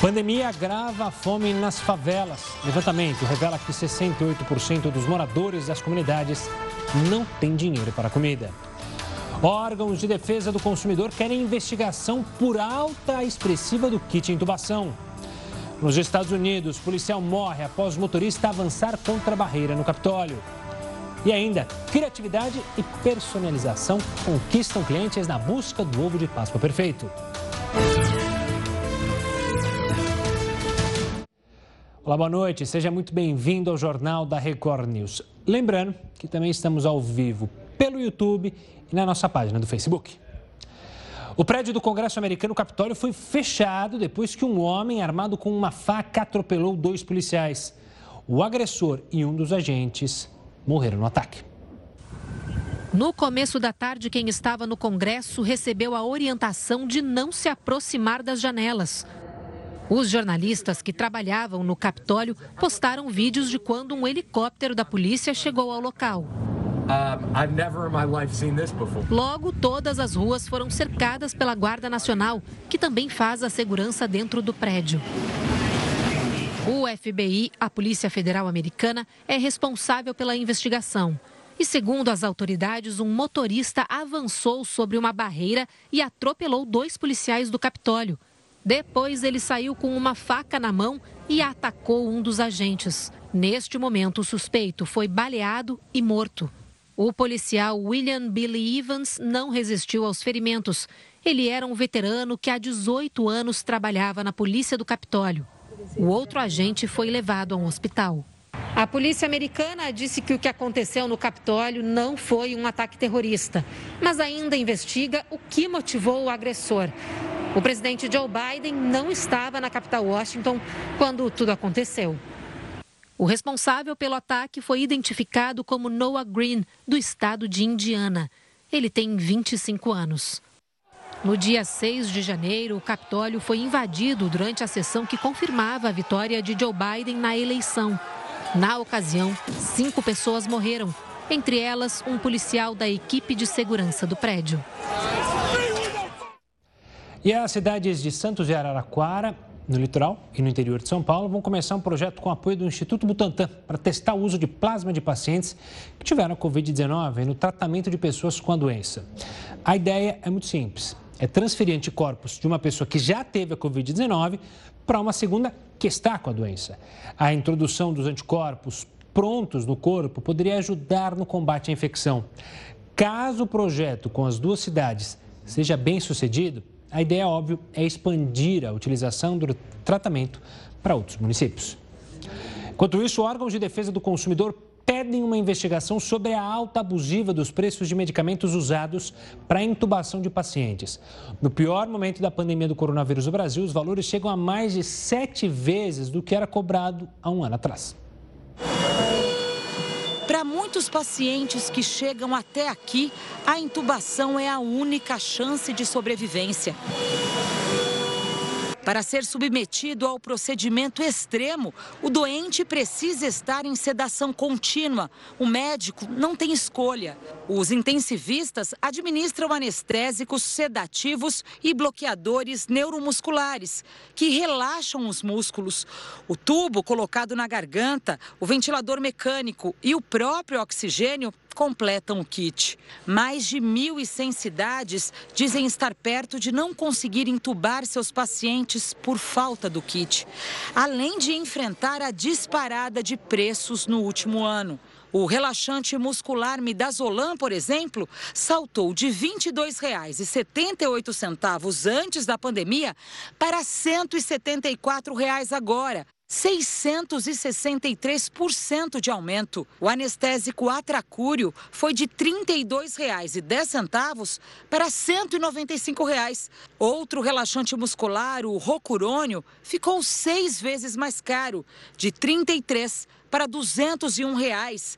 Pandemia agrava a fome nas favelas. Levantamento revela que 68% dos moradores das comunidades não têm dinheiro para comida. Órgãos de defesa do consumidor querem investigação por alta expressiva do kit intubação. Nos Estados Unidos, policial morre após motorista avançar contra a barreira no Capitólio. E ainda, criatividade e personalização conquistam clientes na busca do ovo de Páscoa perfeito. Olá, boa noite. Seja muito bem-vindo ao Jornal da Record News. Lembrando que também estamos ao vivo pelo YouTube e na nossa página do Facebook. O prédio do Congresso americano Capitólio foi fechado depois que um homem armado com uma faca atropelou dois policiais. O agressor e um dos agentes morreram no ataque. No começo da tarde, quem estava no Congresso recebeu a orientação de não se aproximar das janelas. Os jornalistas que trabalhavam no Capitólio postaram vídeos de quando um helicóptero da polícia chegou ao local. Logo, todas as ruas foram cercadas pela Guarda Nacional, que também faz a segurança dentro do prédio. O FBI, a Polícia Federal Americana, é responsável pela investigação. E segundo as autoridades, um motorista avançou sobre uma barreira e atropelou dois policiais do Capitólio. Depois, ele saiu com uma faca na mão e atacou um dos agentes. Neste momento, o suspeito foi baleado e morto. O policial William Billy Evans não resistiu aos ferimentos. Ele era um veterano que há 18 anos trabalhava na polícia do Capitólio. O outro agente foi levado a um hospital. A polícia americana disse que o que aconteceu no Capitólio não foi um ataque terrorista, mas ainda investiga o que motivou o agressor. O presidente Joe Biden não estava na capital Washington quando tudo aconteceu. O responsável pelo ataque foi identificado como Noah Green, do estado de Indiana. Ele tem 25 anos. No dia 6 de janeiro, o Capitólio foi invadido durante a sessão que confirmava a vitória de Joe Biden na eleição. Na ocasião, cinco pessoas morreram, entre elas um policial da equipe de segurança do prédio. E as cidades de Santos e Araraquara, no litoral e no interior de São Paulo, vão começar um projeto com apoio do Instituto Butantan para testar o uso de plasma de pacientes que tiveram Covid-19 no tratamento de pessoas com a doença. A ideia é muito simples: é transferir anticorpos de uma pessoa que já teve a Covid-19 para uma segunda que está com a doença. A introdução dos anticorpos prontos no corpo poderia ajudar no combate à infecção. Caso o projeto com as duas cidades seja bem sucedido, a ideia, óbvio, é expandir a utilização do tratamento para outros municípios. Enquanto isso, órgãos de defesa do consumidor pedem uma investigação sobre a alta abusiva dos preços de medicamentos usados para intubação de pacientes. No pior momento da pandemia do coronavírus no Brasil, os valores chegam a mais de sete vezes do que era cobrado há um ano atrás. Para muitos pacientes que chegam até aqui, a intubação é a única chance de sobrevivência. Para ser submetido ao procedimento extremo, o doente precisa estar em sedação contínua. O médico não tem escolha. Os intensivistas administram anestésicos, sedativos e bloqueadores neuromusculares, que relaxam os músculos. O tubo colocado na garganta, o ventilador mecânico e o próprio oxigênio completam o kit. Mais de 1.100 cidades dizem estar perto de não conseguir entubar seus pacientes por falta do kit, além de enfrentar a disparada de preços no último ano. O relaxante muscular Midazolam, por exemplo, saltou de R$ 22,78 antes da pandemia para R$ 174 agora. 663% de aumento. O anestésico Atracúrio foi de R$ 32,10 para 195 reais. Outro relaxante muscular, o Rocurônio, ficou seis vezes mais caro, de R$ 33 para 201 reais.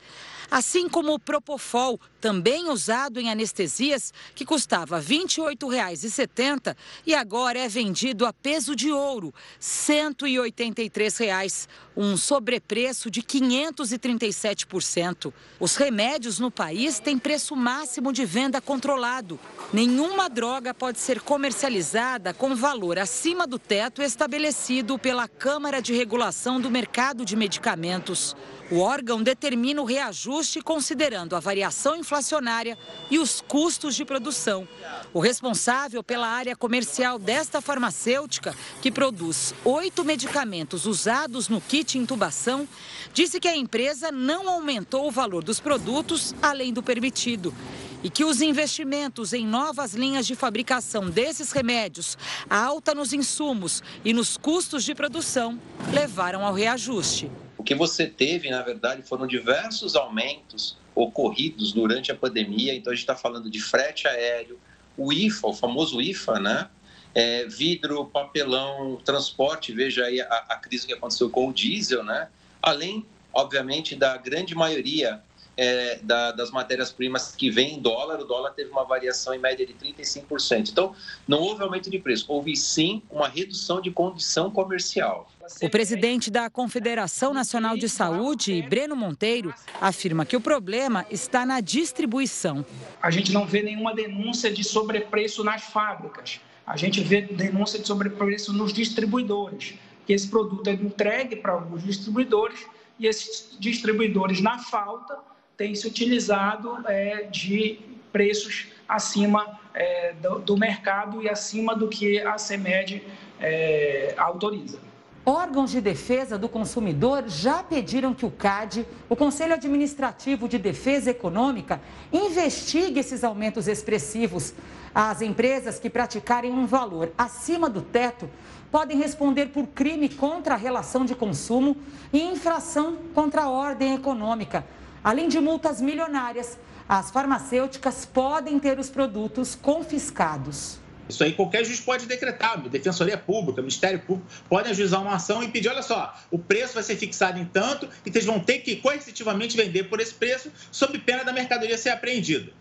Assim como o Propofol, também usado em anestesias, que custava R$ 28,70 e agora é vendido a peso de ouro, 183 reais, um sobrepreço de 537%. Os remédios no país têm preço máximo de venda controlado. Nenhuma droga pode ser comercializada com valor acima do teto estabelecido pela Câmara de Regulação do Mercado de Medicamentos. O órgão determina o reajuste considerando a variação inflacionária e os custos de produção. O responsável pela área comercial desta farmacêutica, que produz oito medicamentos usados no kit intubação, disse que a empresa não aumentou o valor dos produtos além do permitido e que os investimentos em novas linhas de fabricação desses remédios, a alta nos insumos e nos custos de produção levaram ao reajuste. O que você teve, na verdade, foram diversos aumentos ocorridos durante a pandemia. Então, a gente está falando de frete aéreo, o IFA, o famoso IFA, né? É, vidro, papelão, transporte, veja aí a, a crise que aconteceu com o diesel, né? Além, obviamente, da grande maioria é, da, das matérias-primas que vem em dólar, o dólar teve uma variação em média de 35%. Então, não houve aumento de preço, houve sim uma redução de condição comercial. O presidente da Confederação Nacional de Saúde, Breno Monteiro, afirma que o problema está na distribuição. A gente não vê nenhuma denúncia de sobrepreço nas fábricas. A gente vê denúncia de sobrepreço nos distribuidores, que esse produto é entregue para alguns distribuidores e esses distribuidores, na falta, tem se utilizado é, de preços acima é, do, do, mercado e acima do que a CEMED é, autoriza. Órgãos de defesa do consumidor já pediram que o CAD, o Conselho Administrativo de Defesa Econômica, investigue esses aumentos expressivos. As empresas que praticarem um valor acima do teto podem responder por crime contra a relação de consumo e infração contra a ordem econômica. Além de multas milionárias, as farmacêuticas podem ter os produtos confiscados. Isso aí qualquer juiz pode decretar, Defensoria Pública, Ministério Público, podem ajuizar uma ação e pedir, olha só, o preço vai ser fixado em tanto e vocês vão ter que coercitivamente vender por esse preço, sob pena da mercadoria ser apreendida.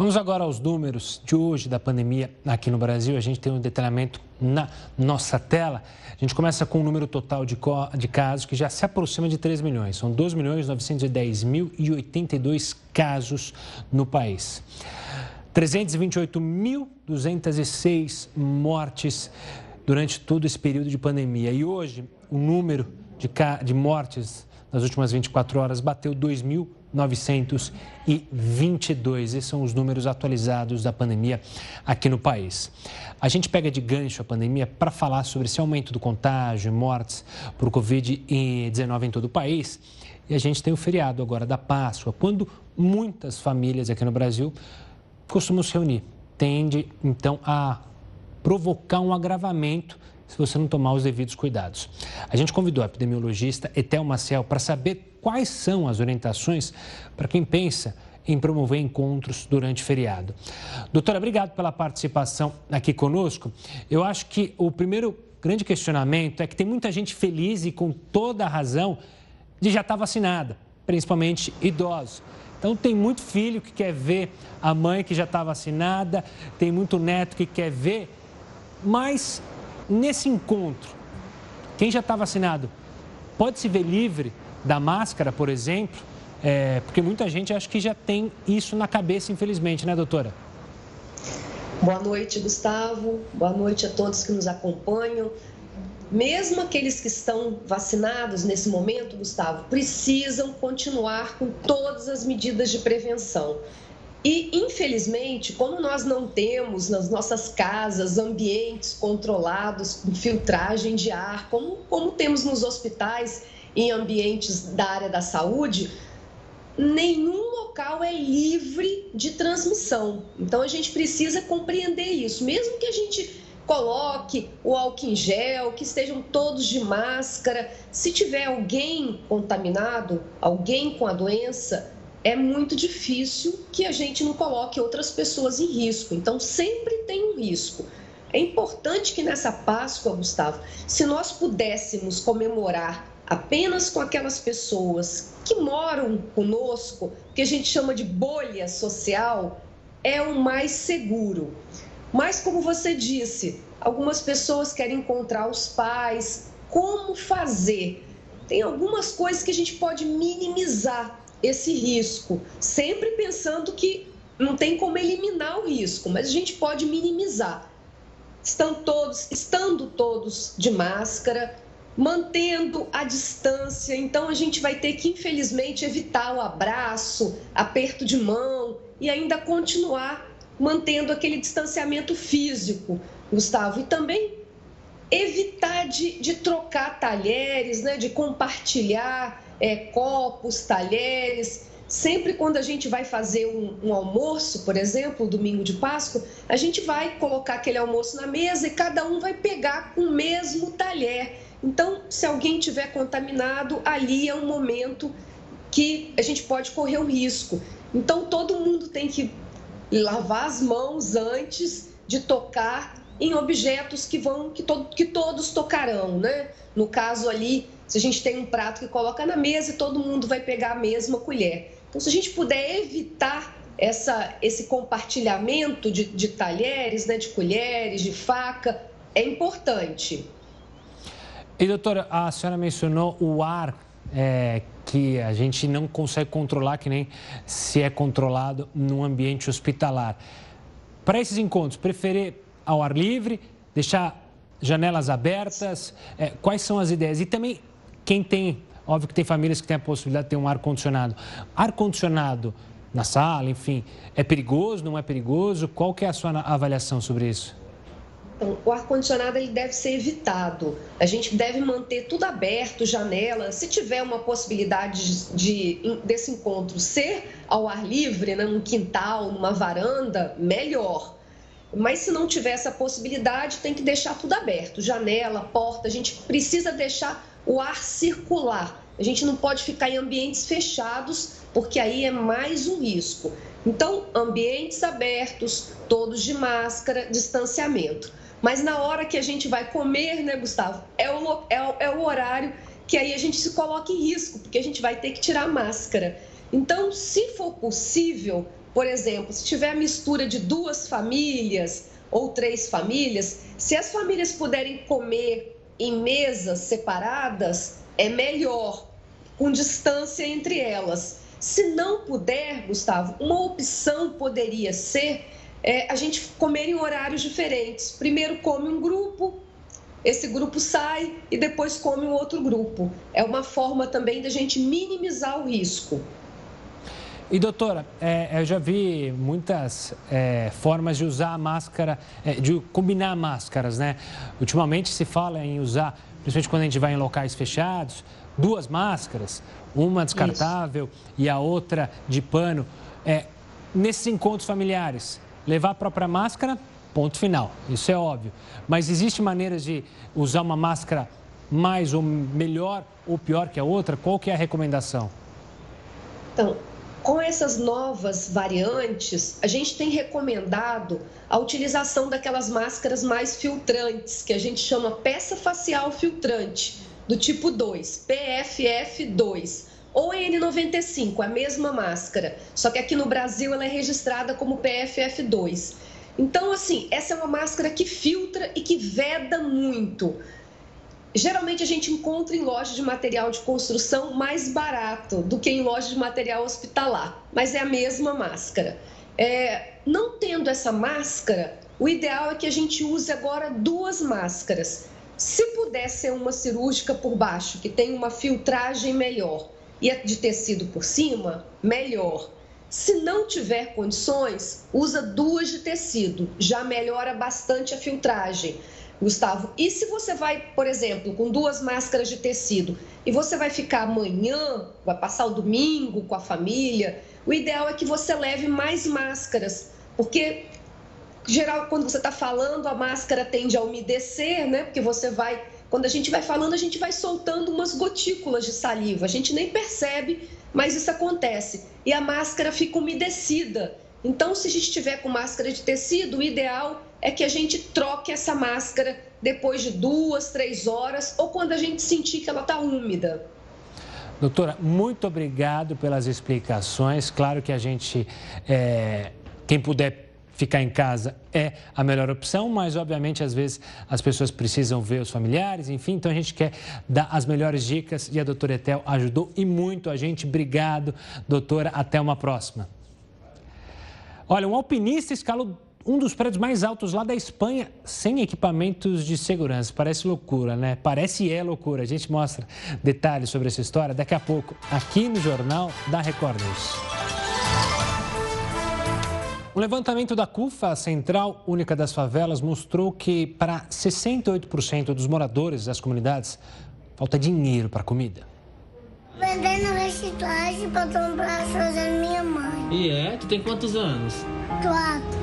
Vamos agora aos números de hoje da pandemia aqui no Brasil. A gente tem um detalhamento na nossa tela. A gente começa com o um número total de, de casos que já se aproxima de 3 milhões. São 2 milhões 910 mil e 82 casos no país. 328.206 mortes durante todo esse período de pandemia. E hoje, o número de, de mortes nas últimas 24 horas bateu 2.000 922. Esses são os números atualizados da pandemia aqui no país. A gente pega de gancho a pandemia para falar sobre esse aumento do contágio e mortes por Covid-19 em todo o país. E a gente tem o feriado agora da Páscoa, quando muitas famílias aqui no Brasil costumam se reunir. Tende, então, a provocar um agravamento se você não tomar os devidos cuidados. A gente convidou a epidemiologista Etel Maciel para saber quais são as orientações para quem pensa em promover encontros durante feriado. Doutora, obrigado pela participação aqui conosco. Eu acho que o primeiro grande questionamento é que tem muita gente feliz e com toda a razão de já estar vacinada, principalmente idosos. Então tem muito filho que quer ver a mãe que já está vacinada, tem muito neto que quer ver, mas nesse encontro, quem já está vacinado pode se ver livre da máscara, por exemplo, é, porque muita gente acha que já tem isso na cabeça, infelizmente, né, doutora? Boa noite, Gustavo. Boa noite a todos que nos acompanham. Mesmo aqueles que estão vacinados nesse momento, Gustavo, precisam continuar com todas as medidas de prevenção. E, infelizmente, como nós não temos nas nossas casas ambientes controlados com filtragem de ar, como, como temos nos hospitais em ambientes da área da saúde, nenhum local é livre de transmissão. Então a gente precisa compreender isso. Mesmo que a gente coloque o álcool em gel, que estejam todos de máscara, se tiver alguém contaminado, alguém com a doença, é muito difícil que a gente não coloque outras pessoas em risco. Então sempre tem um risco. É importante que nessa Páscoa, Gustavo, se nós pudéssemos comemorar apenas com aquelas pessoas que moram conosco, que a gente chama de bolha social, é o mais seguro. Mas, como você disse, algumas pessoas querem encontrar os pais. Como fazer? Tem algumas coisas que a gente pode minimizar esse risco, sempre pensando que não tem como eliminar o risco, mas a gente pode minimizar. Estão todos, estando todos de máscara, mantendo a distância. Então a gente vai ter que, infelizmente, evitar o abraço, aperto de mão e ainda continuar mantendo aquele distanciamento físico, Gustavo. E também evitar de, de trocar talheres, né, de compartilhar é, copos, talheres. Sempre quando a gente vai fazer um, um, almoço, por exemplo, domingo de Páscoa, a gente vai colocar aquele almoço na mesa e cada um vai pegar o mesmo talher. Então, se alguém tiver contaminado, ali é um momento que a gente pode correr o risco. Então, todo mundo tem que lavar as mãos antes de tocar em objetos que vão que, to, que todos tocarão, né? No caso ali, se a gente tem um prato que coloca na mesa e todo mundo vai pegar a mesma colher. Então, se a gente puder evitar essa, esse compartilhamento de, de talheres, né, de colheres, de faca, é importante. E, doutora, a senhora mencionou o ar é, que a gente não consegue controlar, que nem se é controlado num ambiente hospitalar. Para esses encontros, preferir ao ar livre, deixar janelas abertas? É, quais são as ideias? E também, quem tem Óbvio que tem famílias que têm a possibilidade de ter um ar-condicionado. Ar-condicionado na sala, enfim, é perigoso, não é perigoso? Qual que é a sua avaliação sobre isso? Então, o ar-condicionado ele deve ser evitado. A gente deve manter tudo aberto, janela. Se tiver uma possibilidade de, de desse encontro ser ao ar livre, né, num quintal, numa varanda, melhor. Mas se não tiver essa possibilidade, tem que deixar tudo aberto, janela, porta. A gente precisa deixar o ar circular. A gente não pode ficar em ambientes fechados, porque aí é mais um risco. Então, ambientes abertos, todos de máscara, distanciamento. Mas na hora que a gente vai comer, né, Gustavo, é o, é é o horário que aí a gente se coloca em risco, porque a gente vai ter que tirar a máscara. Então, se for possível, por exemplo, se tiver a mistura de duas famílias ou três famílias, se as famílias puderem comer em mesas separadas, é melhor, com distância entre elas. Se não puder, Gustavo, uma opção poderia ser é, a gente comer em horários diferentes. Primeiro come um grupo, esse grupo sai e depois come um outro grupo. É uma forma também da gente minimizar o risco. E doutora, é, eu já vi muitas é, formas de usar a máscara, é, de combinar máscaras, né? Ultimamente se fala em usar, principalmente quando a gente vai em locais fechados, duas máscaras, uma descartável Isso. e a outra de pano. É, nesses encontros familiares, levar a própria máscara, ponto final, isso é óbvio. Mas existe maneiras de usar uma máscara mais ou melhor ou pior que a outra? Qual que é a recomendação? Então, com essas novas variantes, a gente tem recomendado a utilização daquelas máscaras mais filtrantes, que a gente chama peça facial filtrante, do tipo 2, PFF2, ou N95, a mesma máscara, só que aqui no Brasil ela é registrada como PFF2. Então, assim, essa é uma máscara que filtra e que veda muito. Geralmente a gente encontra em lojas de material de construção mais barato do que em lojas de material hospitalar, mas é a mesma máscara. É, não tendo essa máscara, o ideal é que a gente use agora duas máscaras. Se puder ser uma cirúrgica por baixo, que tem uma filtragem melhor, e a de tecido por cima, melhor. Se não tiver condições, usa duas de tecido, já melhora bastante a filtragem. Gustavo. E se você vai, por exemplo, com duas máscaras de tecido e você vai ficar amanhã, vai passar o domingo com a família, o ideal é que você leve mais máscaras, porque geral quando você está falando a máscara tende a umedecer, né? Porque você vai, quando a gente vai falando a gente vai soltando umas gotículas de saliva, a gente nem percebe, mas isso acontece e a máscara fica umedecida Então, se a gente estiver com máscara de tecido, o ideal é que a gente troque essa máscara depois de duas, três horas ou quando a gente sentir que ela está úmida. Doutora, muito obrigado pelas explicações. Claro que a gente, é, quem puder ficar em casa é a melhor opção, mas obviamente às vezes as pessoas precisam ver os familiares, enfim, então a gente quer dar as melhores dicas e a doutora Etel ajudou e muito a gente. Obrigado, doutora. Até uma próxima. Olha, um alpinista escalou um dos prédios mais altos lá da Espanha sem equipamentos de segurança. Parece loucura, né? Parece e é loucura. A gente mostra detalhes sobre essa história daqui a pouco aqui no Jornal da Record News. O levantamento da CUFA, Central Única das Favelas, mostrou que para 68% dos moradores das comunidades falta dinheiro para comida. Vendendo reciclagem para comprar as coisas da minha mãe. E é? Tu tem quantos anos? Quatro.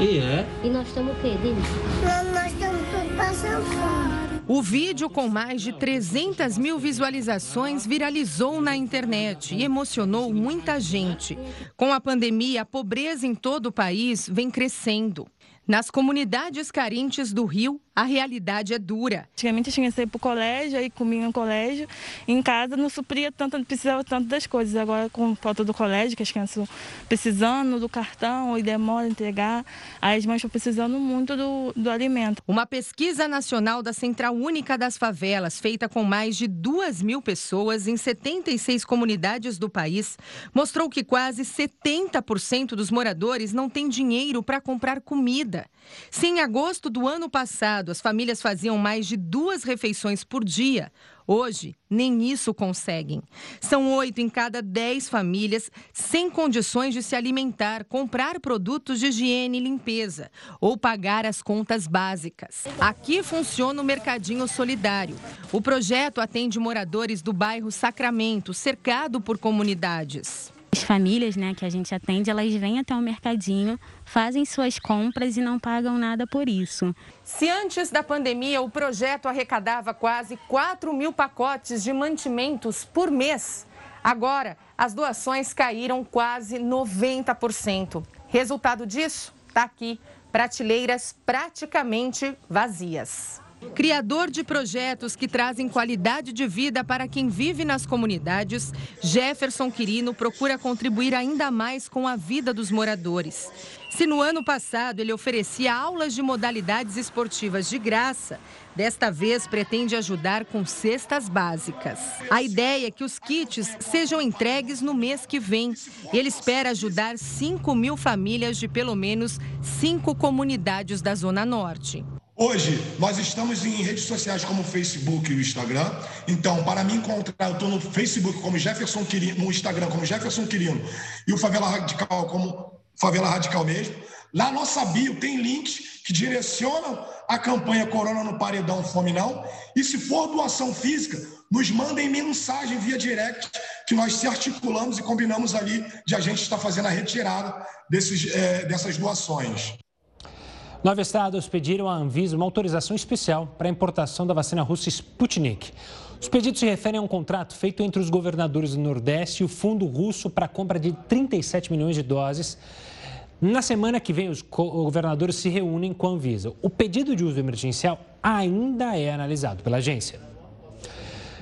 E é? E nós estamos o quê, Denise? Nós, nós estamos tudo passando fome. O vídeo, com mais de 300 mil visualizações, viralizou na internet e emocionou muita gente. Com a pandemia, a pobreza em todo o país vem crescendo. Nas comunidades carentes do Rio, a realidade é dura. Antigamente eu tinha que ir para o colégio, aí comia no colégio. Em casa não supria tanto, não precisava tanto das coisas. Agora, com falta do colégio, que as crianças precisando do cartão e demora a entregar, aí as mães estão precisando muito do, do alimento. Uma pesquisa nacional da Central Única das Favelas, feita com mais de 2 mil pessoas em 76 comunidades do país, mostrou que quase 70% dos moradores não têm dinheiro para comprar comida. Se em agosto do ano passado as famílias faziam mais de duas refeições por dia, hoje nem isso conseguem. São oito em cada dez famílias sem condições de se alimentar, comprar produtos de higiene e limpeza ou pagar as contas básicas. Aqui funciona o Mercadinho Solidário. O projeto atende moradores do bairro Sacramento, cercado por comunidades. As famílias né, que a gente atende, elas vêm até o mercadinho, fazem suas compras e não pagam nada por isso. Se antes da pandemia o projeto arrecadava quase 4 mil pacotes de mantimentos por mês, agora as doações caíram quase 90%. Resultado disso? Está aqui: prateleiras praticamente vazias. Criador de projetos que trazem qualidade de vida para quem vive nas comunidades, Jefferson Quirino procura contribuir ainda mais com a vida dos moradores. Se no ano passado ele oferecia aulas de modalidades esportivas de graça, desta vez pretende ajudar com cestas básicas. A ideia é que os kits sejam entregues no mês que vem. Ele espera ajudar 5 mil famílias de pelo menos cinco comunidades da Zona Norte. Hoje, nós estamos em redes sociais como o Facebook e o Instagram. Então, para me encontrar, eu estou no Facebook como Jefferson Quirino, no Instagram como Jefferson Quirino e o Favela Radical como Favela Radical mesmo. Lá na nossa bio tem links que direcionam a campanha Corona no Paredão Fome Não. E se for doação física, nos mandem mensagem via direct que nós se articulamos e combinamos ali de a gente estar fazendo a retirada desses, é, dessas doações. Nove estados pediram à Anvisa uma autorização especial para a importação da vacina russa Sputnik. Os pedidos se referem a um contrato feito entre os governadores do Nordeste e o Fundo Russo para a compra de 37 milhões de doses. Na semana que vem, os governadores se reúnem com a Anvisa. O pedido de uso emergencial ainda é analisado pela agência.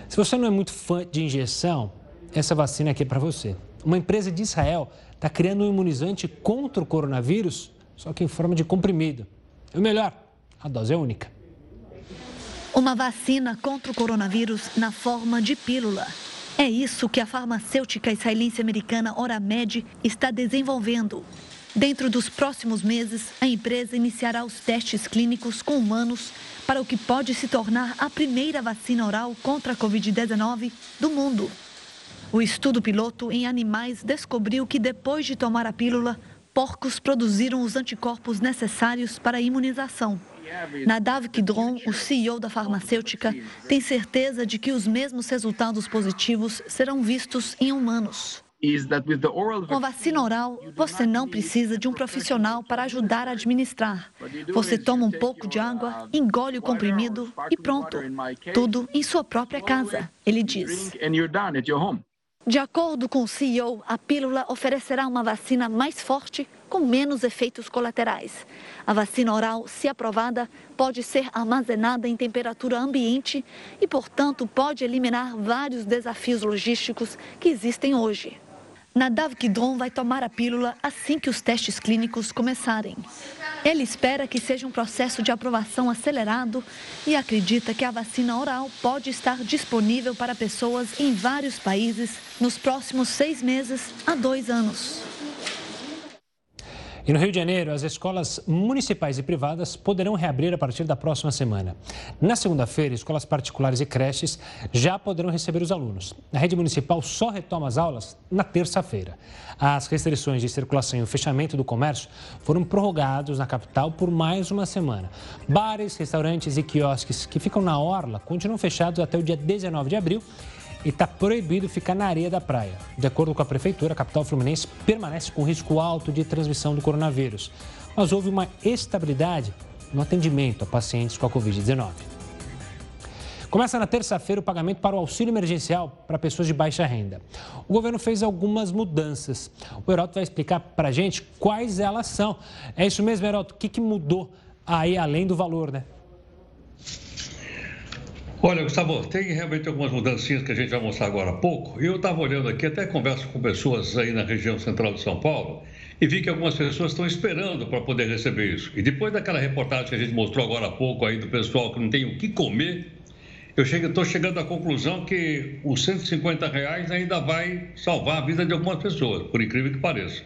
Se você não é muito fã de injeção, essa vacina aqui é para você. Uma empresa de Israel está criando um imunizante contra o coronavírus só que em forma de comprimido. E o melhor, a dose é única. Uma vacina contra o coronavírus na forma de pílula. É isso que a farmacêutica israelense americana Oramed está desenvolvendo. Dentro dos próximos meses, a empresa iniciará os testes clínicos com humanos para o que pode se tornar a primeira vacina oral contra a Covid-19 do mundo. O estudo piloto em animais descobriu que depois de tomar a pílula, porcos produziram os anticorpos necessários para a imunização. Nadav Kidron, o CEO da farmacêutica, tem certeza de que os mesmos resultados positivos serão vistos em humanos. Com a vacina oral, você não precisa de um profissional para ajudar a administrar. Você toma um pouco de água, engole o comprimido e pronto. Tudo em sua própria casa, ele diz. De acordo com o CEO, a pílula oferecerá uma vacina mais forte com menos efeitos colaterais. A vacina oral, se aprovada, pode ser armazenada em temperatura ambiente e, portanto, pode eliminar vários desafios logísticos que existem hoje. Nadav Kidron vai tomar a pílula assim que os testes clínicos começarem. Ele espera que seja um processo de aprovação acelerado e acredita que a vacina oral pode estar disponível para pessoas em vários países nos próximos seis meses a dois anos. E no Rio de Janeiro, as escolas municipais e privadas poderão reabrir a partir da próxima semana. Na segunda-feira, escolas particulares e creches já poderão receber os alunos. A rede municipal só retoma as aulas na terça-feira. As restrições de circulação e o fechamento do comércio foram prorrogados na capital por mais uma semana. Bares, restaurantes e quiosques que ficam na orla continuam fechados até o dia 19 de abril e está proibido ficar na areia da praia. De acordo com a prefeitura, a capital fluminense permanece com risco alto de transmissão do coronavírus. Mas houve uma estabilidade no atendimento a pacientes com a Covid-19. Começa na terça-feira o pagamento para o auxílio emergencial para pessoas de baixa renda. O governo fez algumas mudanças. O Heroto vai explicar para a gente quais elas são. É isso mesmo, Heroto? O que, que mudou aí além do valor, né? Olha, Gustavo, tem realmente algumas mudancinhas que a gente vai mostrar agora há pouco. Eu estava olhando aqui, até converso com pessoas aí na região central de São Paulo, e vi que algumas pessoas estão esperando para poder receber isso. E depois daquela reportagem que a gente mostrou agora há pouco aí do pessoal que não tem o que comer, eu estou chegando à conclusão que os 150 reais ainda vai salvar a vida de algumas pessoas, por incrível que pareça.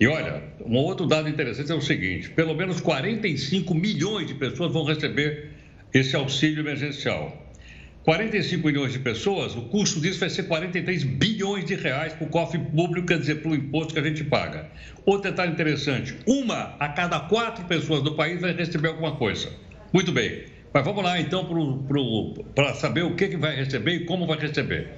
E olha, um outro dado interessante é o seguinte: pelo menos 45 milhões de pessoas vão receber esse auxílio emergencial. 45 milhões de pessoas, o custo disso vai ser 43 bilhões de reais para o cofre público, quer dizer, para o imposto que a gente paga. Outro detalhe interessante: uma a cada quatro pessoas do país vai receber alguma coisa. Muito bem, mas vamos lá então para saber o que, que vai receber e como vai receber.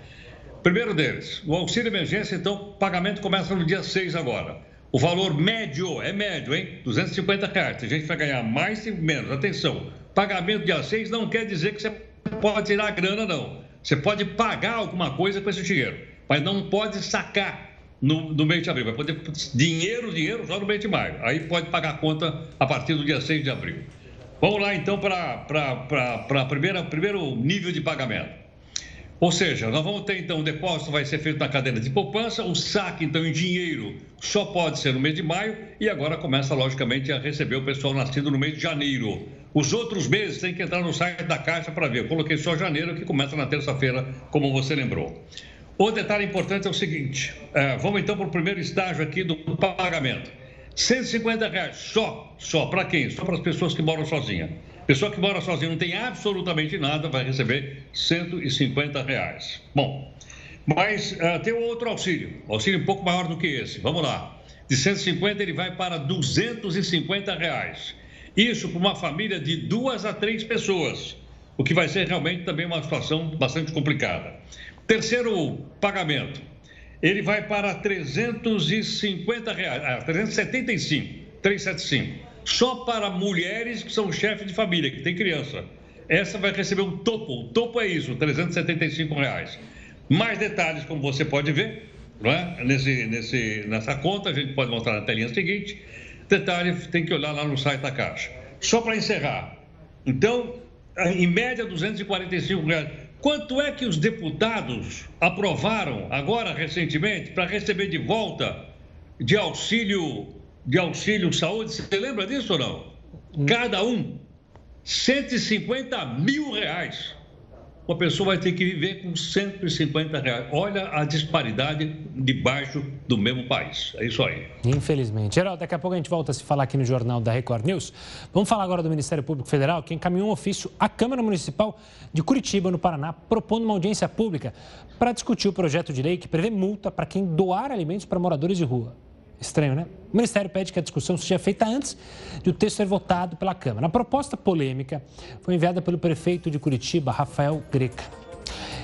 Primeiro deles, o auxílio emergência, então, pagamento começa no dia 6 agora. O valor médio, é médio, hein? 250 reais. Tem gente vai ganhar mais e menos. Atenção, pagamento dia 6 não quer dizer que você pode tirar grana, não. Você pode pagar alguma coisa com esse dinheiro, mas não pode sacar no, no mês de abril. Vai poder dinheiro, dinheiro só no mês de maio. Aí pode pagar a conta a partir do dia 6 de abril. Vamos lá então para o primeiro nível de pagamento. Ou seja, nós vamos ter então o depósito vai ser feito na cadeira de poupança, o saque então em dinheiro só pode ser no mês de maio e agora começa logicamente a receber o pessoal nascido no mês de janeiro. Os outros meses tem que entrar no site da Caixa para ver. Eu coloquei só janeiro que começa na terça-feira, como você lembrou. O detalhe importante é o seguinte: é, vamos então para o primeiro estágio aqui do pagamento. 150 reais só, só para quem? Só para as pessoas que moram sozinhas. Pessoa que mora sozinha não tem absolutamente nada, vai receber 150 reais. Bom, mas uh, tem outro auxílio, auxílio um pouco maior do que esse. Vamos lá. De 150 ele vai para 250 reais. Isso para uma família de duas a três pessoas, o que vai ser realmente também uma situação bastante complicada. Terceiro pagamento, ele vai para 350 reais, ah, 375, 375 só para mulheres que são chefes de família, que tem criança. Essa vai receber um topo. O topo é isso, 375 reais. Mais detalhes, como você pode ver, não é? nesse, nesse, nessa conta, a gente pode mostrar na telinha seguinte. Detalhe, tem que olhar lá no site da Caixa. Só para encerrar. Então, em média, 245 reais. Quanto é que os deputados aprovaram agora recentemente para receber de volta de auxílio de auxílio saúde, você lembra disso ou não? Hum. Cada um, 150 mil reais. Uma pessoa vai ter que viver com 150 reais. Olha a disparidade debaixo do mesmo país. É isso aí. Infelizmente. Geraldo, daqui a pouco a gente volta a se falar aqui no Jornal da Record News. Vamos falar agora do Ministério Público Federal, que encaminhou um ofício à Câmara Municipal de Curitiba, no Paraná, propondo uma audiência pública para discutir o projeto de lei que prevê multa para quem doar alimentos para moradores de rua. Estranho, né? O Ministério pede que a discussão seja feita antes de o texto ser votado pela Câmara. A proposta polêmica foi enviada pelo prefeito de Curitiba, Rafael Greca.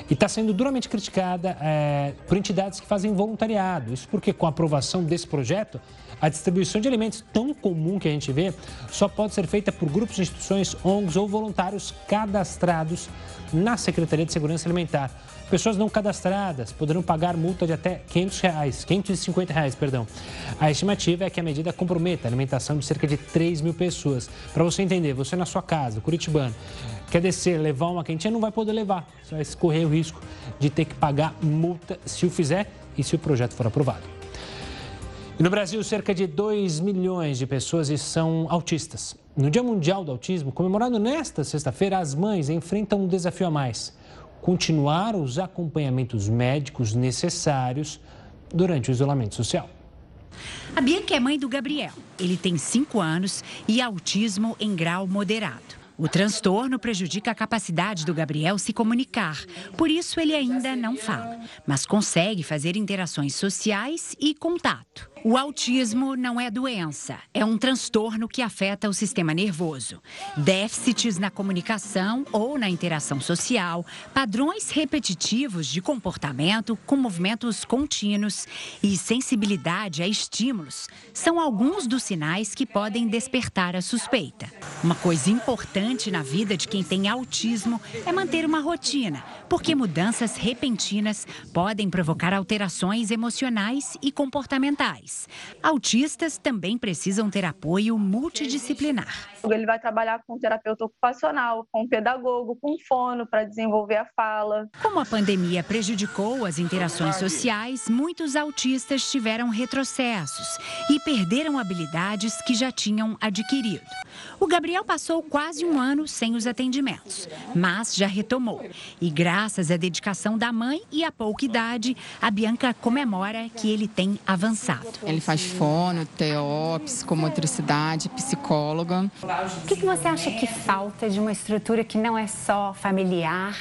e está sendo duramente criticada é, por entidades que fazem voluntariado. Isso porque, com a aprovação desse projeto, a distribuição de alimentos tão comum que a gente vê só pode ser feita por grupos instituições, ONGs ou voluntários cadastrados na Secretaria de Segurança Alimentar. Pessoas não cadastradas poderão pagar multa de até 500 reais, 550 reais, perdão. A estimativa é que a medida comprometa a alimentação de cerca de 3 mil pessoas. Para você entender, você na sua casa, curitibano, quer descer, levar uma quentinha, não vai poder levar. Você vai correr o risco de ter que pagar multa se o fizer e se o projeto for aprovado. E no Brasil, cerca de 2 milhões de pessoas são autistas. No Dia Mundial do Autismo, comemorado nesta sexta-feira, as mães enfrentam um desafio a mais continuar os acompanhamentos médicos necessários durante o isolamento social. A Bianca é mãe do Gabriel. Ele tem 5 anos e autismo em grau moderado. O transtorno prejudica a capacidade do Gabriel se comunicar, por isso ele ainda não fala, mas consegue fazer interações sociais e contato. O autismo não é doença, é um transtorno que afeta o sistema nervoso. Déficits na comunicação ou na interação social, padrões repetitivos de comportamento com movimentos contínuos e sensibilidade a estímulos são alguns dos sinais que podem despertar a suspeita. Uma coisa importante na vida de quem tem autismo é manter uma rotina, porque mudanças repentinas podem provocar alterações emocionais e comportamentais. Autistas também precisam ter apoio multidisciplinar. Ele vai trabalhar com terapeuta ocupacional, com pedagogo, com fono para desenvolver a fala. Como a pandemia prejudicou as interações sociais, muitos autistas tiveram retrocessos e perderam habilidades que já tinham adquirido. O Gabriel passou quase um ano sem os atendimentos, mas já retomou. E graças à dedicação da mãe e à pouca idade, a Bianca comemora que ele tem avançado. Ele faz fono, TO, psicomotricidade, psicóloga. O que você acha que falta de uma estrutura que não é só familiar?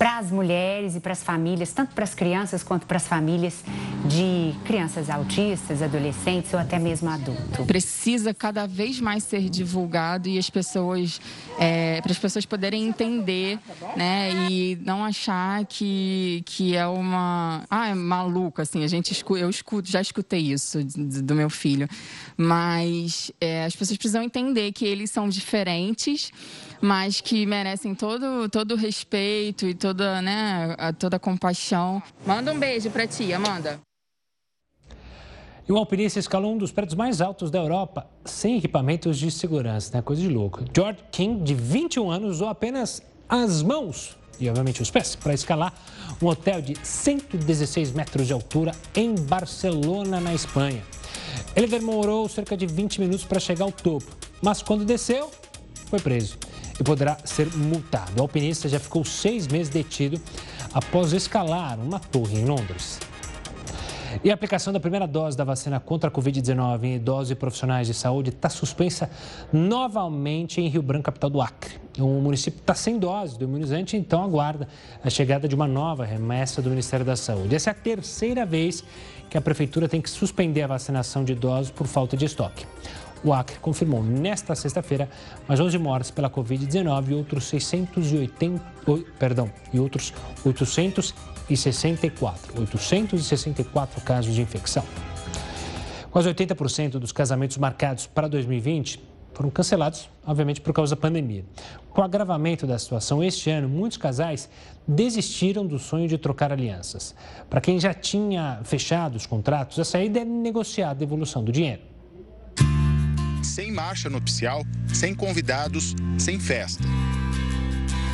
para as mulheres e para as famílias, tanto para as crianças quanto para as famílias de crianças autistas, adolescentes ou até mesmo adultos. Precisa cada vez mais ser divulgado e as pessoas, é, para as pessoas poderem entender, né, e não achar que, que é uma, ah, é maluca, assim, a gente eu escuto, já escutei isso do meu filho, mas é, as pessoas precisam entender que eles são diferentes mas que merecem todo todo o respeito e toda, né, toda a compaixão. Manda um beijo para ti, Amanda. E o alpinista escalou um dos prédios mais altos da Europa sem equipamentos de segurança, né? Coisa de louco. George King, de 21 anos, usou apenas as mãos e, obviamente, os pés para escalar um hotel de 116 metros de altura em Barcelona, na Espanha. Ele demorou cerca de 20 minutos para chegar ao topo, mas quando desceu, foi preso e poderá ser multado. O alpinista já ficou seis meses detido após escalar uma torre em Londres. E a aplicação da primeira dose da vacina contra a Covid-19 em idosos e profissionais de saúde está suspensa novamente em Rio Branco, capital do Acre. O município está sem dose do imunizante, então aguarda a chegada de uma nova remessa do Ministério da Saúde. Essa é a terceira vez que a prefeitura tem que suspender a vacinação de idosos por falta de estoque. O Acre confirmou nesta sexta-feira mais 11 mortes pela Covid-19 e outros 680, perdão, e outros 864, 864 casos de infecção. Quase 80% dos casamentos marcados para 2020 foram cancelados, obviamente por causa da pandemia. Com o agravamento da situação este ano, muitos casais desistiram do sonho de trocar alianças. Para quem já tinha fechado os contratos, a saída é negociar a devolução do dinheiro sem marcha nupcial, sem convidados, sem festa.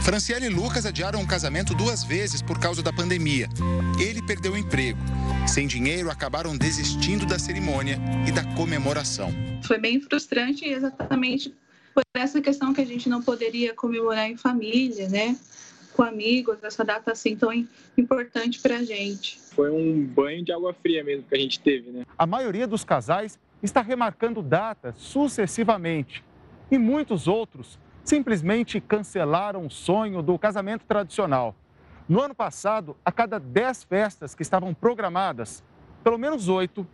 Franciele e Lucas adiaram o casamento duas vezes por causa da pandemia. Ele perdeu o emprego. Sem dinheiro, acabaram desistindo da cerimônia e da comemoração. Foi bem frustrante exatamente por essa questão que a gente não poderia comemorar em família, né? Com amigos, essa data assim tão importante para a gente. Foi um banho de água fria mesmo que a gente teve, né? A maioria dos casais está remarcando datas sucessivamente e muitos outros simplesmente cancelaram o sonho do casamento tradicional. No ano passado, a cada 10 festas que estavam programadas, pelo menos oito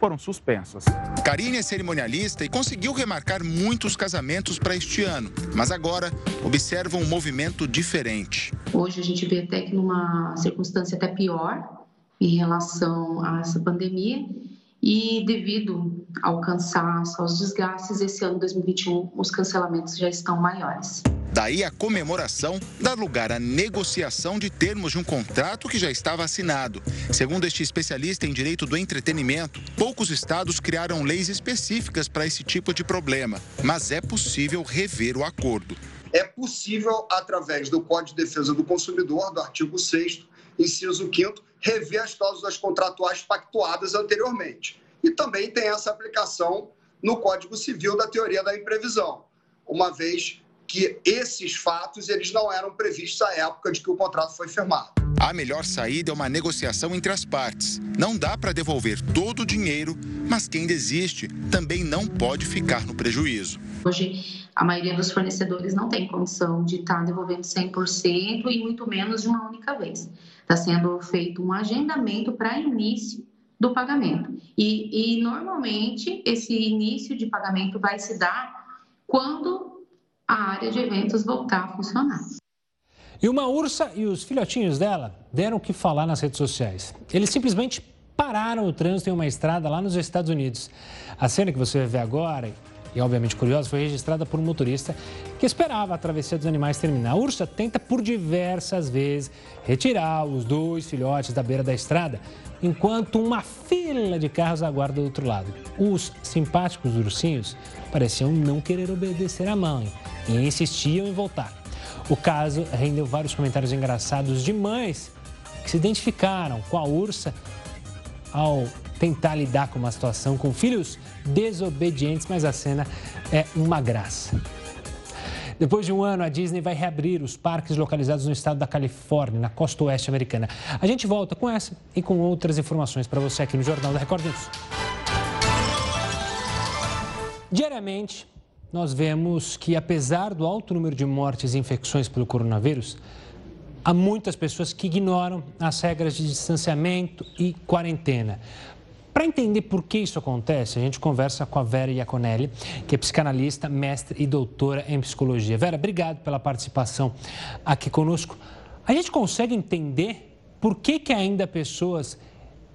foram suspensas. Karine é cerimonialista e conseguiu remarcar muitos casamentos para este ano, mas agora observa um movimento diferente. Hoje a gente vê até que numa circunstância até pior em relação a essa pandemia e devido ao cansaço, aos desgastes, esse ano 2021 os cancelamentos já estão maiores. Daí a comemoração dá lugar à negociação de termos de um contrato que já estava assinado. Segundo este especialista em direito do entretenimento, poucos estados criaram leis específicas para esse tipo de problema, mas é possível rever o acordo. É possível, através do Código de Defesa do Consumidor, do artigo 6, inciso 5, rever as cláusulas contratuais pactuadas anteriormente. E também tem essa aplicação no Código Civil da teoria da imprevisão, uma vez que esses fatos eles não eram previstos à época de que o contrato foi firmado. A melhor saída é uma negociação entre as partes. Não dá para devolver todo o dinheiro, mas quem desiste também não pode ficar no prejuízo. Hoje, a maioria dos fornecedores não tem condição de estar devolvendo 100% e muito menos de uma única vez. Está sendo feito um agendamento para início do pagamento. E, e normalmente esse início de pagamento vai se dar quando a área de eventos voltar a funcionar. E uma ursa e os filhotinhos dela deram o que falar nas redes sociais. Eles simplesmente pararam o trânsito em uma estrada lá nos Estados Unidos. A cena que você ver agora, e obviamente curiosa, foi registrada por um motorista que esperava a travessia dos animais terminar. A ursa tenta por diversas vezes retirar os dois filhotes da beira da estrada, enquanto uma fila de carros aguarda do outro lado. Os simpáticos ursinhos pareciam não querer obedecer à mãe e insistiam em voltar. O caso rendeu vários comentários engraçados de mães que se identificaram com a ursa ao tentar lidar com uma situação com filhos desobedientes, mas a cena é uma graça. Depois de um ano, a Disney vai reabrir os parques localizados no estado da Califórnia, na costa oeste americana. A gente volta com essa e com outras informações para você aqui no Jornal da Record News. Diariamente, nós vemos que, apesar do alto número de mortes e infecções pelo coronavírus, há muitas pessoas que ignoram as regras de distanciamento e quarentena. Para entender por que isso acontece, a gente conversa com a Vera Iaconelli, que é psicanalista, mestre e doutora em psicologia. Vera, obrigado pela participação aqui conosco. A gente consegue entender por que, que ainda pessoas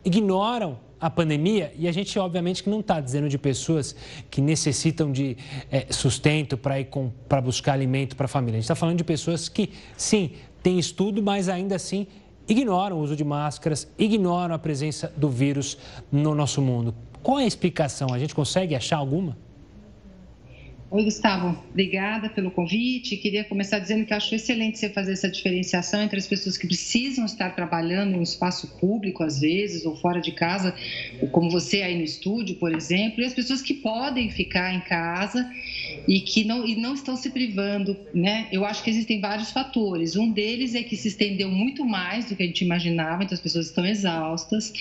ignoram a pandemia, e a gente obviamente que não está dizendo de pessoas que necessitam de é, sustento para ir para buscar alimento para a família. A gente está falando de pessoas que, sim, têm estudo, mas ainda assim ignoram o uso de máscaras, ignoram a presença do vírus no nosso mundo. Qual é a explicação? A gente consegue achar alguma? Oi, Gustavo. Obrigada pelo convite. Queria começar dizendo que acho excelente você fazer essa diferenciação entre as pessoas que precisam estar trabalhando um espaço público, às vezes, ou fora de casa, como você aí no estúdio, por exemplo, e as pessoas que podem ficar em casa e que não, e não estão se privando, né? Eu acho que existem vários fatores. Um deles é que se estendeu muito mais do que a gente imaginava, então as pessoas estão exaustas.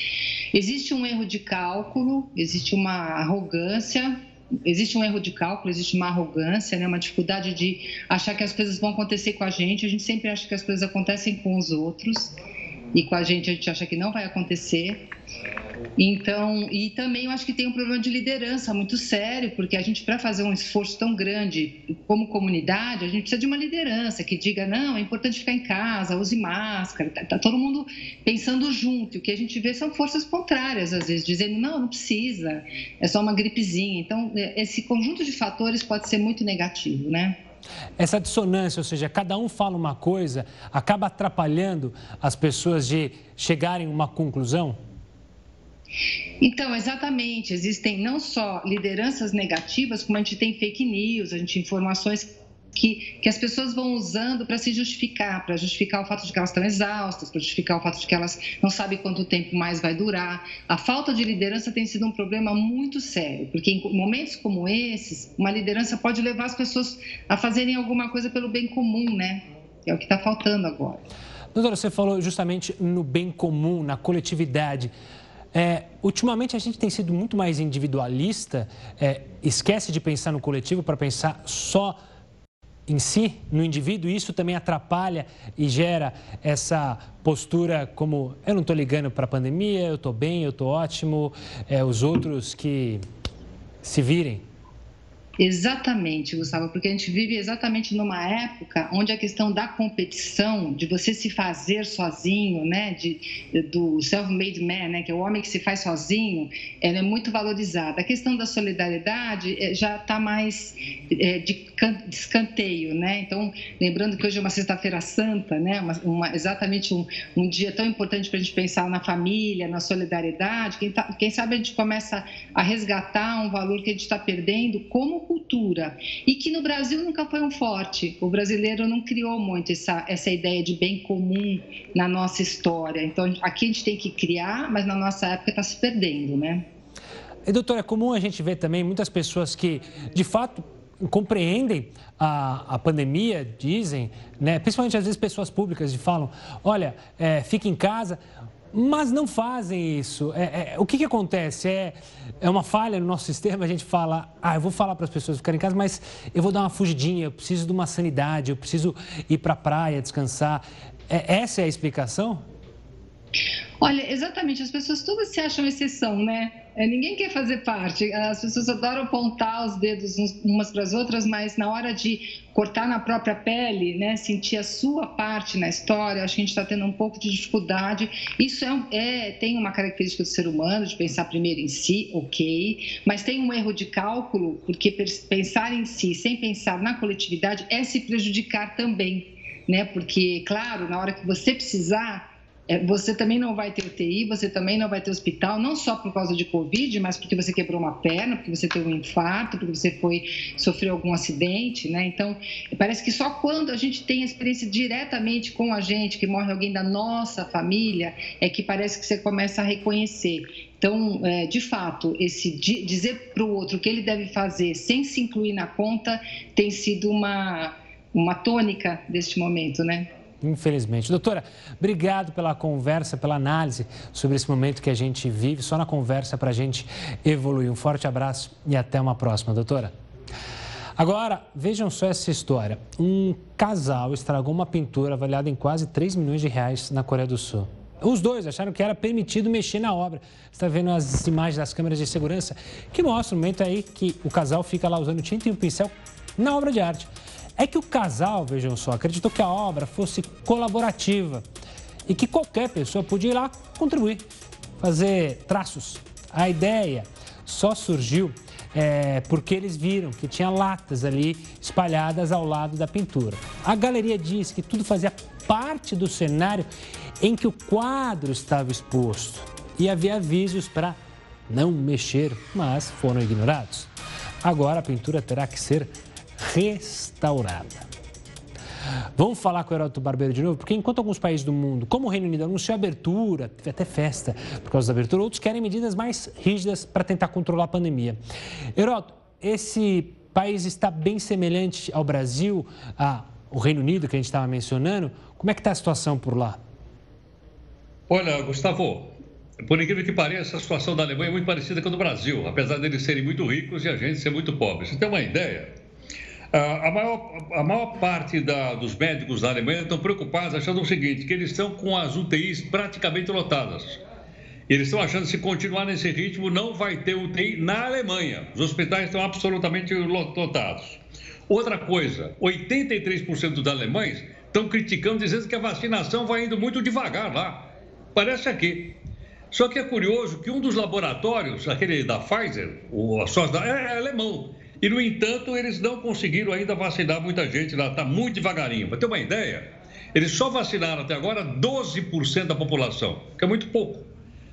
Existe um erro de cálculo, existe uma arrogância existe um erro de cálculo, existe uma arrogância, né, uma dificuldade de achar que as coisas vão acontecer com a gente. A gente sempre acha que as coisas acontecem com os outros e com a gente a gente acha que não vai acontecer. Então, e também eu acho que tem um problema de liderança muito sério, porque a gente, para fazer um esforço tão grande como comunidade, a gente precisa de uma liderança que diga: não, é importante ficar em casa, use máscara, tá, tá todo mundo pensando junto. E o que a gente vê são forças contrárias, às vezes, dizendo: não, não precisa, é só uma gripezinha. Então, é, esse conjunto de fatores pode ser muito negativo, né? Essa dissonância, ou seja, cada um fala uma coisa, acaba atrapalhando as pessoas de chegarem a uma conclusão? Então, exatamente. Existem não só lideranças negativas, como a gente tem fake news, a gente tem informações que, que as pessoas vão usando para se justificar, para justificar o fato de que elas estão exaustas, para justificar o fato de que elas não sabem quanto tempo mais vai durar. A falta de liderança tem sido um problema muito sério, porque em momentos como esses, uma liderança pode levar as pessoas a fazerem alguma coisa pelo bem comum, né? É o que está faltando agora. Doutora, você falou justamente no bem comum, na coletividade. É, ultimamente a gente tem sido muito mais individualista, é, esquece de pensar no coletivo para pensar só em si, no indivíduo, isso também atrapalha e gera essa postura como eu não estou ligando para a pandemia, eu estou bem, eu estou ótimo, é, os outros que se virem. Exatamente, Gustavo, porque a gente vive exatamente numa época onde a questão da competição, de você se fazer sozinho, né, de, do self-made man, né, que é o homem que se faz sozinho, ela é muito valorizada. A questão da solidariedade eh, já está mais é, de escanteio, né? Então, lembrando que hoje é uma sexta-feira santa, né, uma, uma, exatamente um, um, dia tão importante para a gente pensar na família, na solidariedade. Quem, tá, quem sabe a gente começa a resgatar um valor que a gente está perdendo como cultura e que no Brasil nunca foi um forte. O brasileiro não criou muito essa, essa ideia de bem comum na nossa história. Então aqui a gente tem que criar, mas na nossa época está se perdendo, né? E, doutora, é comum a gente ver também muitas pessoas que, de fato, compreendem a, a pandemia, dizem, né? principalmente às vezes pessoas públicas, que falam, olha, é, fique em casa, mas não fazem isso. É, é, o que, que acontece? É, é uma falha no nosso sistema, a gente fala, ah, eu vou falar para as pessoas ficarem em casa, mas eu vou dar uma fugidinha, eu preciso de uma sanidade, eu preciso ir para a praia, descansar. É, essa é a explicação? Olha, exatamente, as pessoas todas se acham exceção, né? É, ninguém quer fazer parte. As pessoas adoram apontar os dedos umas para as outras, mas na hora de cortar na própria pele, né, sentir a sua parte na história, acho que a gente está tendo um pouco de dificuldade. Isso é, é, tem uma característica do ser humano, de pensar primeiro em si, ok, mas tem um erro de cálculo, porque pensar em si sem pensar na coletividade é se prejudicar também. Né? Porque, claro, na hora que você precisar, você também não vai ter UTI, você também não vai ter hospital, não só por causa de Covid, mas porque você quebrou uma perna, porque você teve um infarto, porque você foi sofreu algum acidente, né? Então, parece que só quando a gente tem a experiência diretamente com a gente, que morre alguém da nossa família, é que parece que você começa a reconhecer. Então, é, de fato, esse dizer para o outro o que ele deve fazer sem se incluir na conta tem sido uma, uma tônica deste momento, né? Infelizmente. Doutora, obrigado pela conversa, pela análise sobre esse momento que a gente vive. Só na conversa para a gente evoluir. Um forte abraço e até uma próxima, doutora. Agora, vejam só essa história. Um casal estragou uma pintura avaliada em quase 3 milhões de reais na Coreia do Sul. Os dois acharam que era permitido mexer na obra. Você está vendo as imagens das câmeras de segurança que mostram o momento aí que o casal fica lá usando tinta e um pincel na obra de arte. É que o casal, vejam só, acreditou que a obra fosse colaborativa e que qualquer pessoa podia ir lá contribuir, fazer traços. A ideia só surgiu é, porque eles viram que tinha latas ali espalhadas ao lado da pintura. A galeria diz que tudo fazia parte do cenário em que o quadro estava exposto e havia avisos para não mexer, mas foram ignorados. Agora a pintura terá que ser restaurada. Vamos falar com o Heródoto Barbeiro de novo, porque enquanto alguns países do mundo, como o Reino Unido, anunciou abertura, teve até festa por causa da abertura, outros querem medidas mais rígidas para tentar controlar a pandemia. Heródoto, esse país está bem semelhante ao Brasil, ao Reino Unido, que a gente estava mencionando. Como é que está a situação por lá? Olha, Gustavo, por incrível que pareça, a situação da Alemanha é muito parecida com a do Brasil, apesar deles serem muito ricos e a gente ser muito pobre. Você tem uma ideia? Ah, a maior, a maior parte da, dos médicos da Alemanha estão preocupados, achando o seguinte, que eles estão com as UTIs praticamente lotadas. Eles estão achando que se continuar nesse ritmo, não vai ter UTI na Alemanha. Os hospitais estão absolutamente lotados. Outra coisa, 83% dos alemães estão criticando, dizendo que a vacinação vai indo muito devagar lá. Parece aqui. Só que é curioso que um dos laboratórios, aquele da Pfizer, o, a da, é, é alemão. E, no entanto, eles não conseguiram ainda vacinar muita gente lá, está muito devagarinho. Para ter uma ideia, eles só vacinaram até agora 12% da população, que é muito pouco.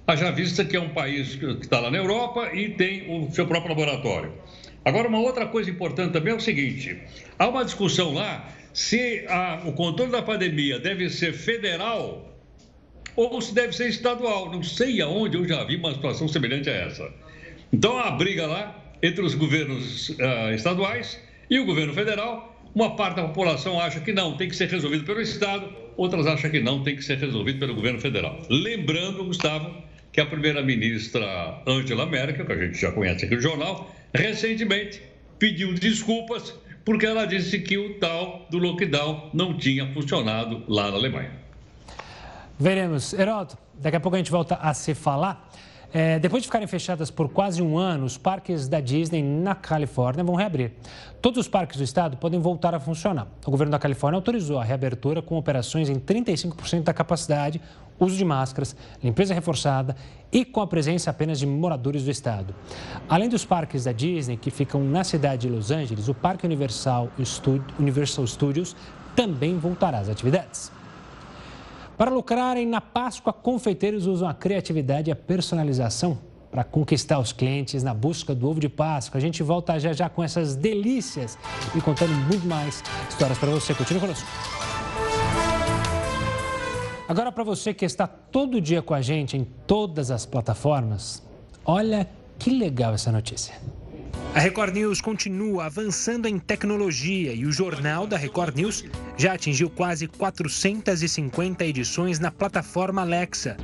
Haja vista que é um país que está lá na Europa e tem o seu próprio laboratório. Agora, uma outra coisa importante também é o seguinte: há uma discussão lá se a, o controle da pandemia deve ser federal ou se deve ser estadual. Não sei aonde eu já vi uma situação semelhante a essa. Então, a briga lá entre os governos uh, estaduais e o governo federal. Uma parte da população acha que não, tem que ser resolvido pelo Estado, outras acham que não, tem que ser resolvido pelo governo federal. Lembrando, Gustavo, que a primeira-ministra Angela Merkel, que a gente já conhece aqui no jornal, recentemente pediu desculpas porque ela disse que o tal do lockdown não tinha funcionado lá na Alemanha. Veremos. Heroto, daqui a pouco a gente volta a se falar. É, depois de ficarem fechadas por quase um ano, os parques da Disney na Califórnia vão reabrir. Todos os parques do estado podem voltar a funcionar. O governo da Califórnia autorizou a reabertura com operações em 35% da capacidade, uso de máscaras, limpeza reforçada e com a presença apenas de moradores do estado. Além dos parques da Disney, que ficam na cidade de Los Angeles, o Parque Universal, Studios também voltará às atividades. Para lucrarem na Páscoa, confeiteiros usam a criatividade e a personalização para conquistar os clientes na busca do ovo de Páscoa. A gente volta já já com essas delícias e contando muito mais histórias para você. Continue conosco. Agora, para você que está todo dia com a gente em todas as plataformas, olha que legal essa notícia. A Record News continua avançando em tecnologia e o jornal da Record News já atingiu quase 450 edições na plataforma Alexa.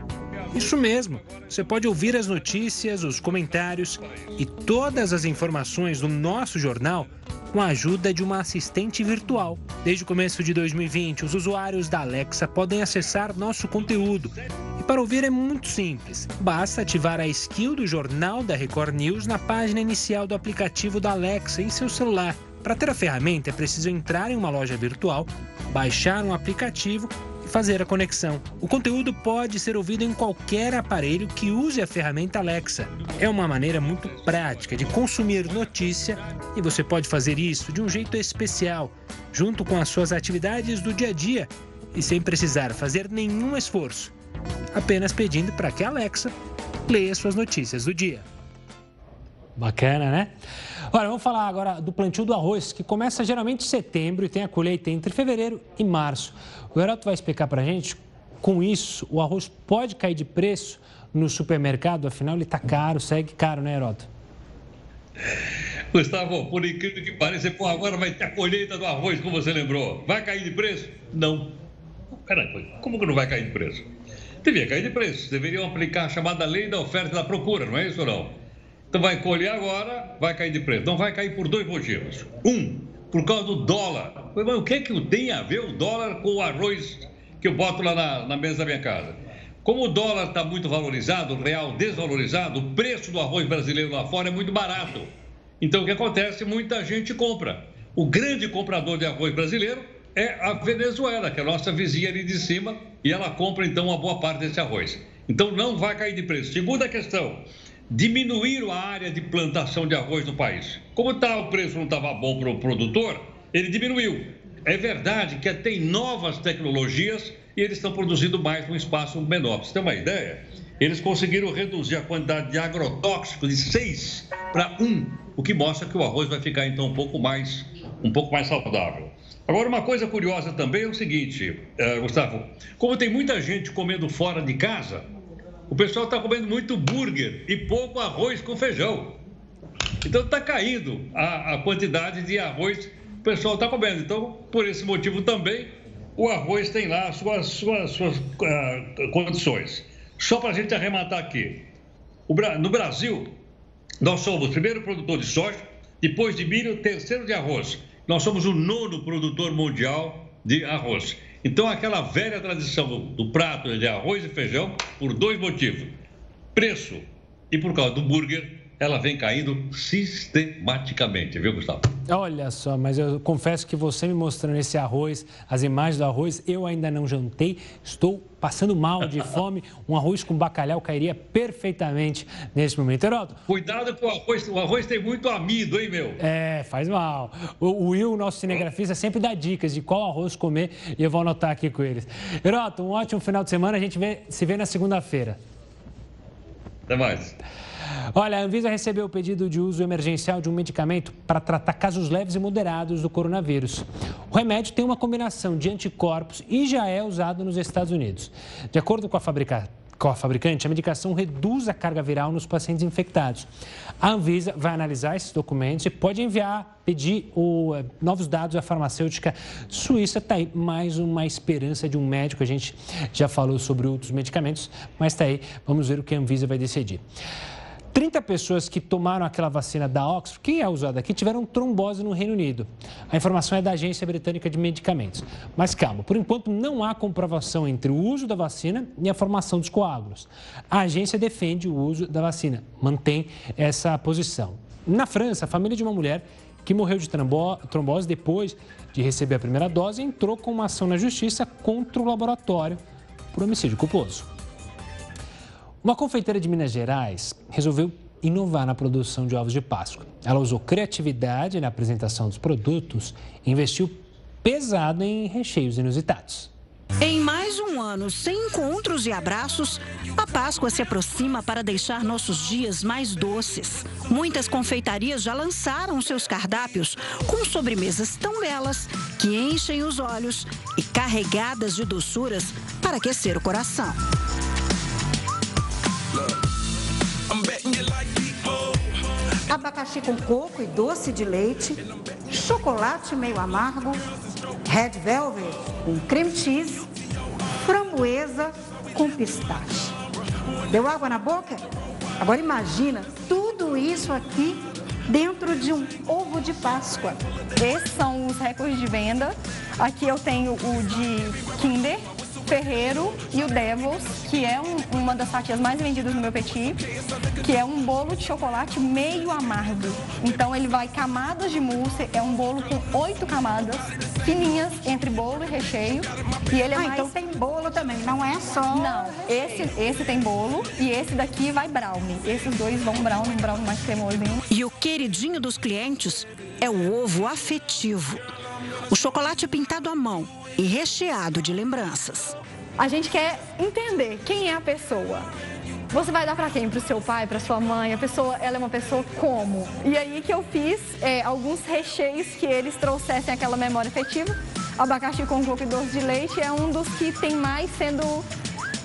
Isso mesmo, você pode ouvir as notícias, os comentários e todas as informações do nosso jornal com a ajuda de uma assistente virtual. Desde o começo de 2020, os usuários da Alexa podem acessar nosso conteúdo. E para ouvir é muito simples. Basta ativar a skill do Jornal da Record News na página inicial do aplicativo da Alexa em seu celular. Para ter a ferramenta, é preciso entrar em uma loja virtual, baixar um aplicativo fazer a conexão. O conteúdo pode ser ouvido em qualquer aparelho que use a ferramenta Alexa. É uma maneira muito prática de consumir notícia e você pode fazer isso de um jeito especial, junto com as suas atividades do dia a dia e sem precisar fazer nenhum esforço, apenas pedindo para que a Alexa leia suas notícias do dia. Bacana, né? Olha, vamos falar agora do plantio do arroz, que começa geralmente em setembro e tem a colheita entre fevereiro e março. O Heroto vai explicar para a gente, com isso, o arroz pode cair de preço no supermercado, afinal ele está caro, segue caro, né, Heroto? Gustavo, por incrível que pareça, pô, agora vai ter a colheita do arroz, como você lembrou. Vai cair de preço? Não. Caramba, como que não vai cair de preço? Devia cair de preço. Deveriam aplicar a chamada lei da oferta e da procura, não é isso ou não? Então vai colher agora, vai cair de preço. Não vai cair por dois motivos. Um, por causa do dólar. Mas o que, é que tem a ver o dólar com o arroz que eu boto lá na, na mesa da minha casa? Como o dólar está muito valorizado, o real desvalorizado, o preço do arroz brasileiro lá fora é muito barato. Então o que acontece? Muita gente compra. O grande comprador de arroz brasileiro é a Venezuela, que é a nossa vizinha ali de cima, e ela compra então uma boa parte desse arroz. Então não vai cair de preço. Segunda questão, diminuíram a área de plantação de arroz no país. Como tá, o preço não estava bom para o produtor, ele diminuiu. É verdade que tem novas tecnologias e eles estão produzindo mais num espaço menor. Você ter uma ideia, eles conseguiram reduzir a quantidade de agrotóxicos de 6 para 1, o que mostra que o arroz vai ficar então um pouco mais, um pouco mais saudável. Agora, uma coisa curiosa também é o seguinte, uh, Gustavo, como tem muita gente comendo fora de casa, o pessoal está comendo muito burger e pouco arroz com feijão. Então está caindo a, a, quantidade de arroz que o pessoal está comendo. Então, por esse motivo também, o arroz tem lá as suas, suas, suas uh, condições. Só para a gente arrematar aqui. No Brasil, nós somos o primeiro produtor de soja, depois de milho, terceiro de arroz. Nós somos o nono produtor mundial de arroz. Então, aquela velha tradição do, prato de arroz e feijão, por dois motivos: preço. E por causa do burger, ela vem caindo sistematicamente, viu, Gustavo? Olha só, mas eu confesso que você me mostrando esse arroz, as imagens do arroz, eu ainda não jantei, estou passando mal de fome. Um arroz com bacalhau cairia perfeitamente nesse momento. Heroto. Cuidado com o arroz, o arroz tem muito amido, hein, meu? É, faz mal. O, Will, nosso cinegrafista, sempre dá dicas de qual arroz comer e eu vou anotar aqui com eles. Heroto, um ótimo final de semana, a gente vê, se vê na segunda-feira. Até mais. Olha, a Anvisa recebeu o pedido de uso emergencial de um medicamento para tratar casos leves e moderados do coronavírus. O remédio tem uma combinação de anticorpos e já é usado nos Estados Unidos. De acordo com a com a fabricante, a medicação reduz a carga viral nos pacientes infectados. A Anvisa vai analisar esses documentos e pode enviar, pedir o, eh, novos dados à farmacêutica suíça. Está aí mais uma esperança de um médico. A gente já falou sobre outros medicamentos, mas está aí. Vamos ver o que a Anvisa vai decidir. 30 pessoas que tomaram aquela vacina da Oxford, que é usada aqui, tiveram trombose no Reino Unido. A informação é da Agência Britânica de Medicamentos. Mas calma, por enquanto não há comprovação entre o uso da vacina e a formação dos coágulos. A agência defende o uso da vacina, mantém essa posição. Na França, a família de uma mulher que morreu de trombose depois de receber a primeira dose entrou com uma ação na justiça contra o laboratório por homicídio culposo. Uma confeiteira de Minas Gerais resolveu inovar na produção de ovos de Páscoa. Ela usou criatividade na apresentação dos produtos e investiu pesado em recheios inusitados. Em mais um ano sem encontros e abraços, a Páscoa se aproxima para deixar nossos dias mais doces. Muitas confeitarias já lançaram seus cardápios com sobremesas tão belas que enchem os olhos e carregadas de doçuras para aquecer o coração. Abacaxi com coco e doce de leite, chocolate meio amargo, red velvet com cream cheese, framboesa com pistache. Deu água na boca? Agora imagina tudo isso aqui dentro de um ovo de Páscoa. Esses são os recordes de venda. Aqui eu tenho o de Kinder, Ferreiro e o Devils, que é um, uma das fatias mais vendidas no meu petit, que é um bolo de chocolate meio amargo. Então ele vai camadas de mousse, é um bolo com oito camadas, fininhas entre bolo e recheio. E ele é ah, mais... então tem bolo também, não é só. Não, esse, esse tem bolo e esse daqui vai brownie. Esses dois vão brownie, um brownie mais cremosinho. E o queridinho dos clientes é o ovo afetivo. O chocolate pintado à mão e recheado de lembranças. A gente quer entender quem é a pessoa. Você vai dar para quem? Para o seu pai, para sua mãe? A pessoa, ela é uma pessoa como? E aí que eu fiz é, alguns recheios que eles trouxessem aquela memória afetiva. Abacaxi com coco e doce de leite é um dos que tem mais sendo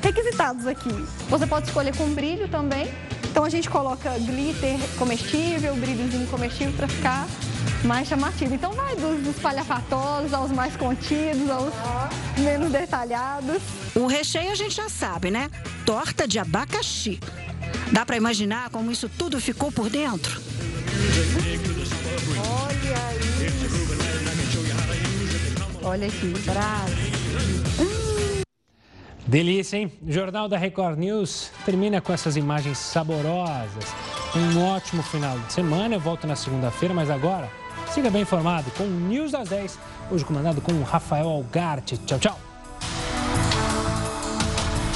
requisitados aqui. Você pode escolher com brilho também. Então a gente coloca glitter comestível, brilhozinho comestível para ficar mais chamativo. Então vai dos, dos palhafatosos aos mais contidos, aos menos detalhados. O recheio a gente já sabe, né? Torta de abacaxi. Dá para imaginar como isso tudo ficou por dentro? Olha isso. Olha aqui, bravo. Delícia, hein? O Jornal da Record News termina com essas imagens saborosas. Um ótimo final de semana. Eu volto na segunda-feira, mas agora siga bem informado com o News das 10, hoje comandado com Rafael Algarte. Tchau, tchau.